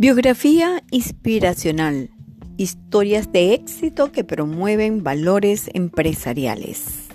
Biografía inspiracional. Historias de éxito que promueven valores empresariales.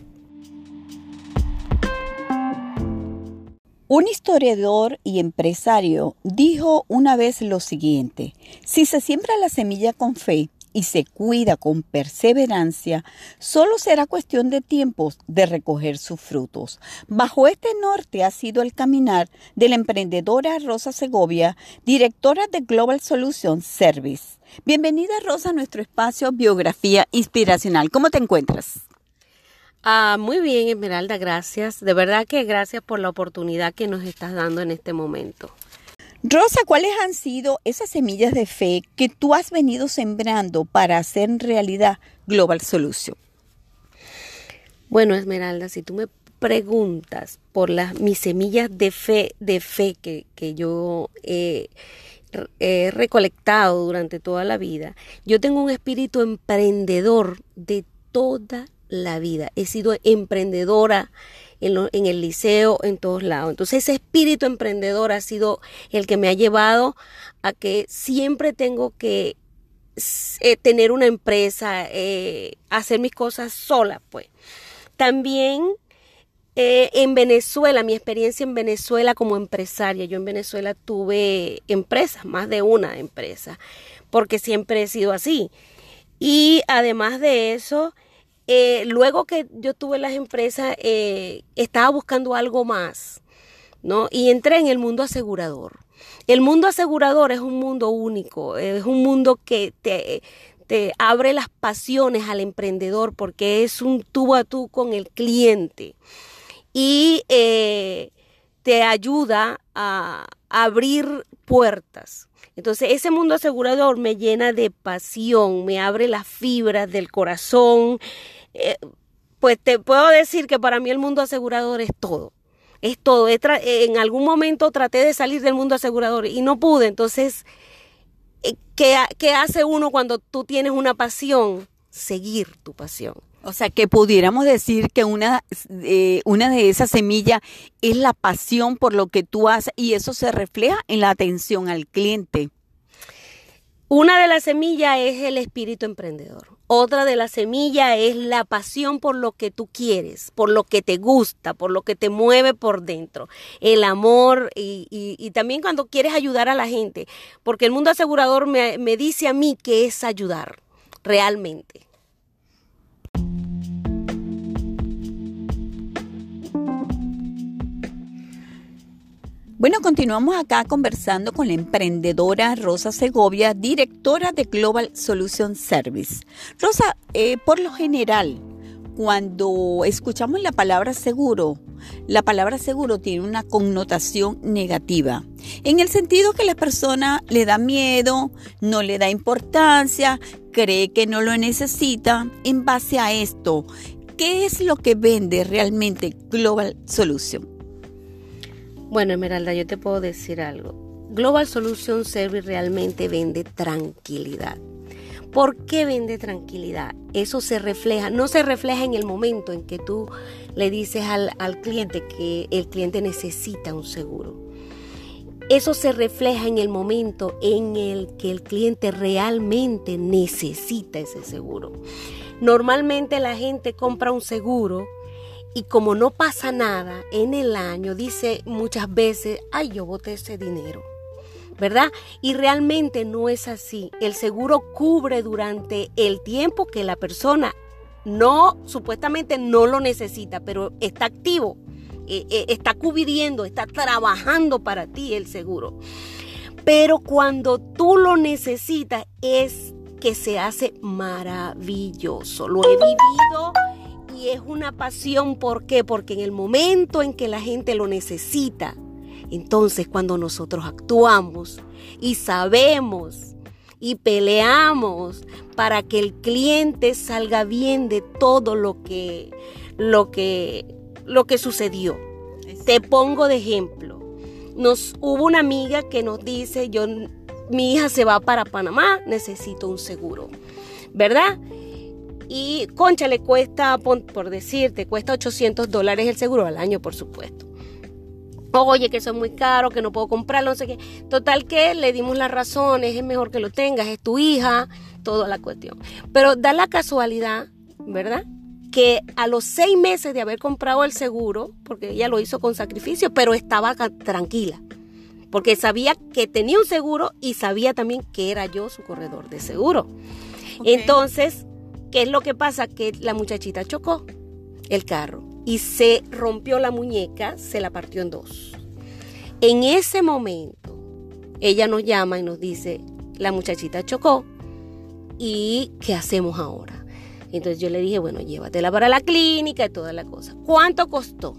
Un historiador y empresario dijo una vez lo siguiente, si se siembra la semilla con fe, y se cuida con perseverancia, solo será cuestión de tiempos de recoger sus frutos. Bajo este norte ha sido el caminar de la emprendedora Rosa Segovia, directora de Global Solution Service. Bienvenida Rosa a nuestro espacio Biografía Inspiracional. ¿Cómo te encuentras? Ah, muy bien, Esmeralda, gracias. De verdad que gracias por la oportunidad que nos estás dando en este momento. Rosa, ¿cuáles han sido esas semillas de fe que tú has venido sembrando para hacer realidad Global Solution? Bueno, Esmeralda, si tú me preguntas por las mis semillas de fe, de fe que, yo he recolectado durante toda la vida, yo tengo un espíritu emprendedor de toda la vida. He sido emprendedora en, el liceo, en todos lados. Entonces ese espíritu emprendedor ha sido el que me ha llevado a que siempre tengo que eh, tener una empresa, eh, hacer mis cosas sola, pues. También eh, en Venezuela, mi experiencia en Venezuela como empresaria, yo en Venezuela tuve empresas, más de una empresa, porque siempre he sido así. Y además de eso, eh, luego que yo tuve las empresas, eh, estaba buscando algo más, ¿no? Y entré en el mundo asegurador. El mundo asegurador es un mundo único, es un mundo que te, te abre las pasiones al emprendedor porque es un tú a tú con el cliente y eh, te ayuda a abrir puertas. Entonces ese mundo asegurador me llena de pasión, me abre las fibras del corazón. Eh, pues te puedo decir que para mí el mundo asegurador es todo. Es todo. En algún momento traté de salir del mundo asegurador y no pude. Entonces, eh, ¿qué, ¿qué hace uno cuando tú tienes una pasión? Seguir tu pasión. O sea, que pudiéramos decir que una, eh, una de esas semillas es la pasión por lo que tú haces y eso se refleja en la atención al cliente. Una de las semillas es el espíritu emprendedor. Otra de las semillas es la pasión por lo que tú quieres, por lo que te gusta, por lo que te mueve por dentro. El amor y, y, también cuando quieres ayudar a la gente. Porque el mundo asegurador me dice a mí que es ayudar realmente. Bueno, continuamos acá conversando con la emprendedora Rosa Segovia, directora de Global Solution Service. Rosa, eh, por lo general, cuando escuchamos la palabra seguro, la palabra seguro tiene una connotación negativa, en el sentido que la persona le da miedo, no le da importancia, cree que no lo necesita. En base a esto, ¿qué es lo que vende realmente Global Solution? Bueno, Esmeralda, yo te puedo decir algo. Global Solution Service realmente vende tranquilidad. ¿Por qué vende tranquilidad? Eso se refleja, no se refleja en el momento en que tú le dices al, al cliente que el cliente necesita un seguro. Eso se refleja en el momento en el que el cliente realmente necesita ese seguro. Normalmente la gente compra un seguro y como no pasa nada en el año, dice muchas veces, ay, yo boté ese dinero. ¿Verdad? Y realmente no es así. El seguro cubre durante el tiempo que la persona no, supuestamente no lo necesita, pero está activo, eh, eh, está cubriendo, está trabajando para ti el seguro. Pero cuando tú lo necesitas es que se hace maravilloso. Lo he vivido y es una pasión, ¿por qué? Porque en el momento en que la gente lo necesita, entonces cuando nosotros actuamos y sabemos y peleamos para que el cliente salga bien de todo lo que lo que lo que sucedió. Te pongo de ejemplo. Nos hubo una amiga que nos dice, "Yo mi hija se va para Panamá, necesito un seguro." ¿Verdad? Y concha le cuesta, por decirte, cuesta 800 dólares el seguro al año, por supuesto. oye, que eso es muy caro, que no puedo comprarlo, no sé qué. Total que le dimos las razones, es mejor que lo tengas, es tu hija, toda la cuestión. Pero da la casualidad, ¿verdad? Que a los seis meses de haber comprado el seguro, porque ella lo hizo con sacrificio, pero estaba tranquila, porque sabía que tenía un seguro y sabía también que era yo su corredor de seguro. Entonces, ¿qué es lo que pasa? Que la muchachita chocó el carro y se rompió la muñeca, se la partió en dos. En ese momento, ella nos llama y nos dice, la muchachita chocó y ¿qué hacemos ahora? Entonces yo le dije, bueno, llévatela para la clínica y toda la cosa. ¿Cuánto costó?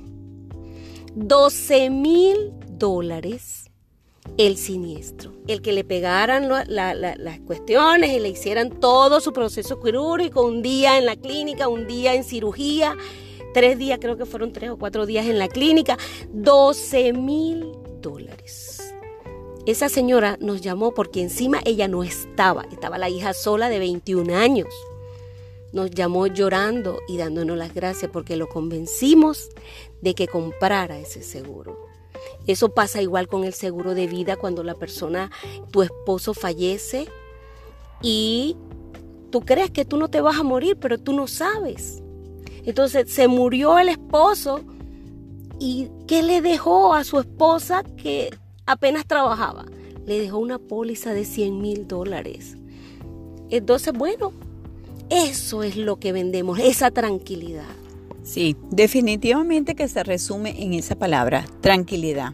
12 mil dólares el siniestro. El que le pegaran las cuestiones y le hicieran todo su proceso quirúrgico, un día en la clínica, un día en cirugía tres días, creo que fueron tres o cuatro días en la clínica, 12 mil dólares. Esa señora nos llamó porque encima ella no estaba, estaba la hija sola de 21 años. Nos llamó llorando y dándonos las gracias porque lo convencimos de que comprara ese seguro. Eso pasa igual con el seguro de vida cuando la persona, tu esposo fallece y tú crees que tú no te vas a morir, pero tú no sabes. Entonces se murió el esposo y ¿qué le dejó a su esposa que apenas trabajaba? Le dejó una póliza de 100 mil dólares. Entonces, bueno, eso es lo que vendemos, esa tranquilidad. Sí, definitivamente que se resume en esa palabra, tranquilidad.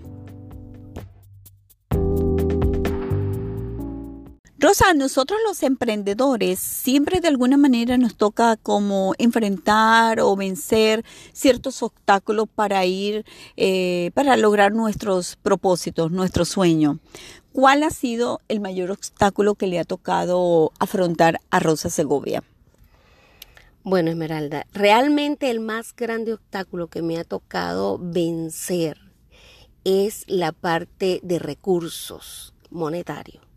Rosa, nosotros los emprendedores siempre de alguna manera nos toca como enfrentar o vencer ciertos obstáculos para ir, eh, para lograr nuestros propósitos, nuestro sueño. ¿Cuál ha sido el mayor obstáculo que le ha tocado afrontar a Rosa Segovia? Bueno, Esmeralda, realmente el más grande obstáculo que me ha tocado vencer es la parte de recursos monetarios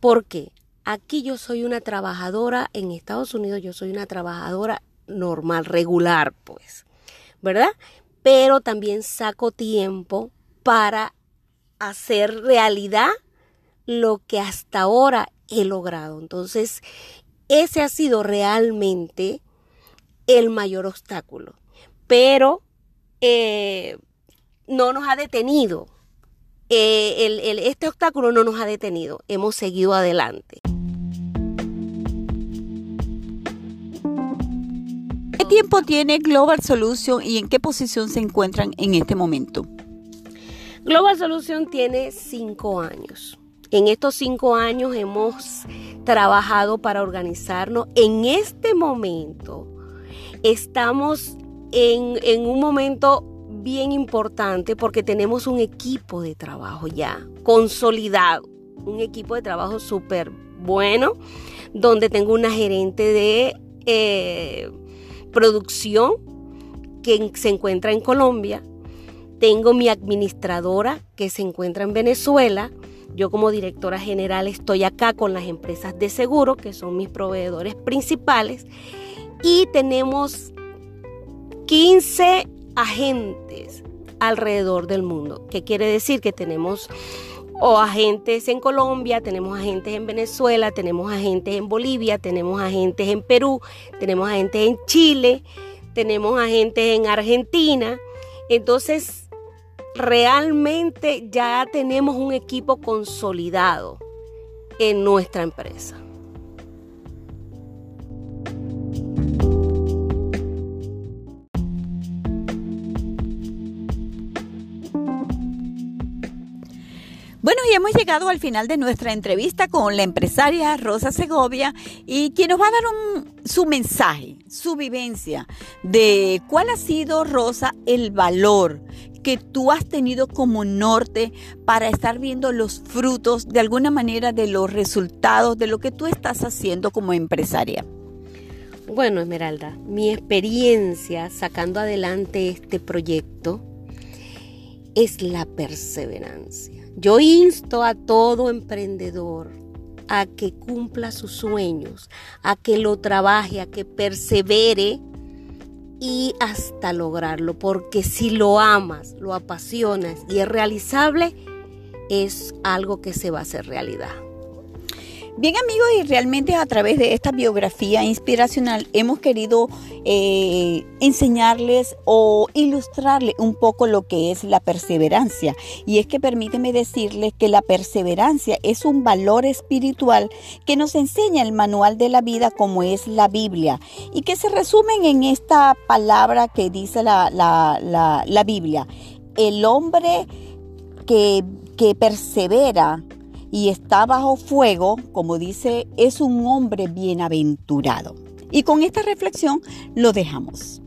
porque aquí yo soy una trabajadora, en Estados Unidos yo soy una trabajadora normal, regular, pues, ¿verdad? Pero también saco tiempo para hacer realidad lo que hasta ahora he logrado. Entonces, ese ha sido realmente el mayor obstáculo. Pero eh, no nos ha detenido eh, este obstáculo no nos ha detenido, hemos seguido adelante. ¿Qué tiempo tiene Global Solution y en qué posición se encuentran en este momento? Global Solution tiene cinco años. En estos cinco años hemos trabajado para organizarnos. En este momento estamos en, un momento bien importante porque tenemos un equipo de trabajo ya consolidado, un equipo de trabajo súper bueno, donde tengo una gerente de eh, producción que se encuentra en Colombia, tengo mi administradora que se encuentra en Venezuela, yo como directora general estoy acá con las empresas de seguro, que son mis proveedores principales, y tenemos 15 agentes alrededor del mundo. ¿Qué quiere decir? Que tenemos o agentes en Colombia, tenemos agentes en Venezuela, tenemos agentes en Bolivia, tenemos agentes en Perú, tenemos agentes en Chile, tenemos agentes en Argentina. Entonces, realmente ya tenemos un equipo consolidado en nuestra empresa. Hemos llegado al final de nuestra entrevista con la empresaria Rosa Segovia y quien nos va a dar su mensaje, su vivencia de cuál ha sido, Rosa, el valor que tú has tenido como norte para estar viendo los frutos de alguna manera de los resultados de lo que tú estás haciendo como empresaria. Bueno, Esmeralda, mi experiencia sacando adelante este proyecto es la perseverancia yo insto a todo emprendedor a que cumpla sus sueños, a que lo trabaje, a que persevere y hasta lograrlo, porque si lo amas, lo apasionas y es realizable, es algo que se va a hacer realidad. Bien amigos, y realmente a través de esta biografía inspiracional hemos querido eh, enseñarles o ilustrarles un poco lo que es la perseverancia. Y es que permíteme decirles que la perseverancia es un valor espiritual que nos enseña el manual de la vida como es la Biblia y que se resumen en esta palabra que dice la, la Biblia. El hombre que, que persevera y está bajo fuego, como dice, es un hombre bienaventurado. Y con esta reflexión lo dejamos.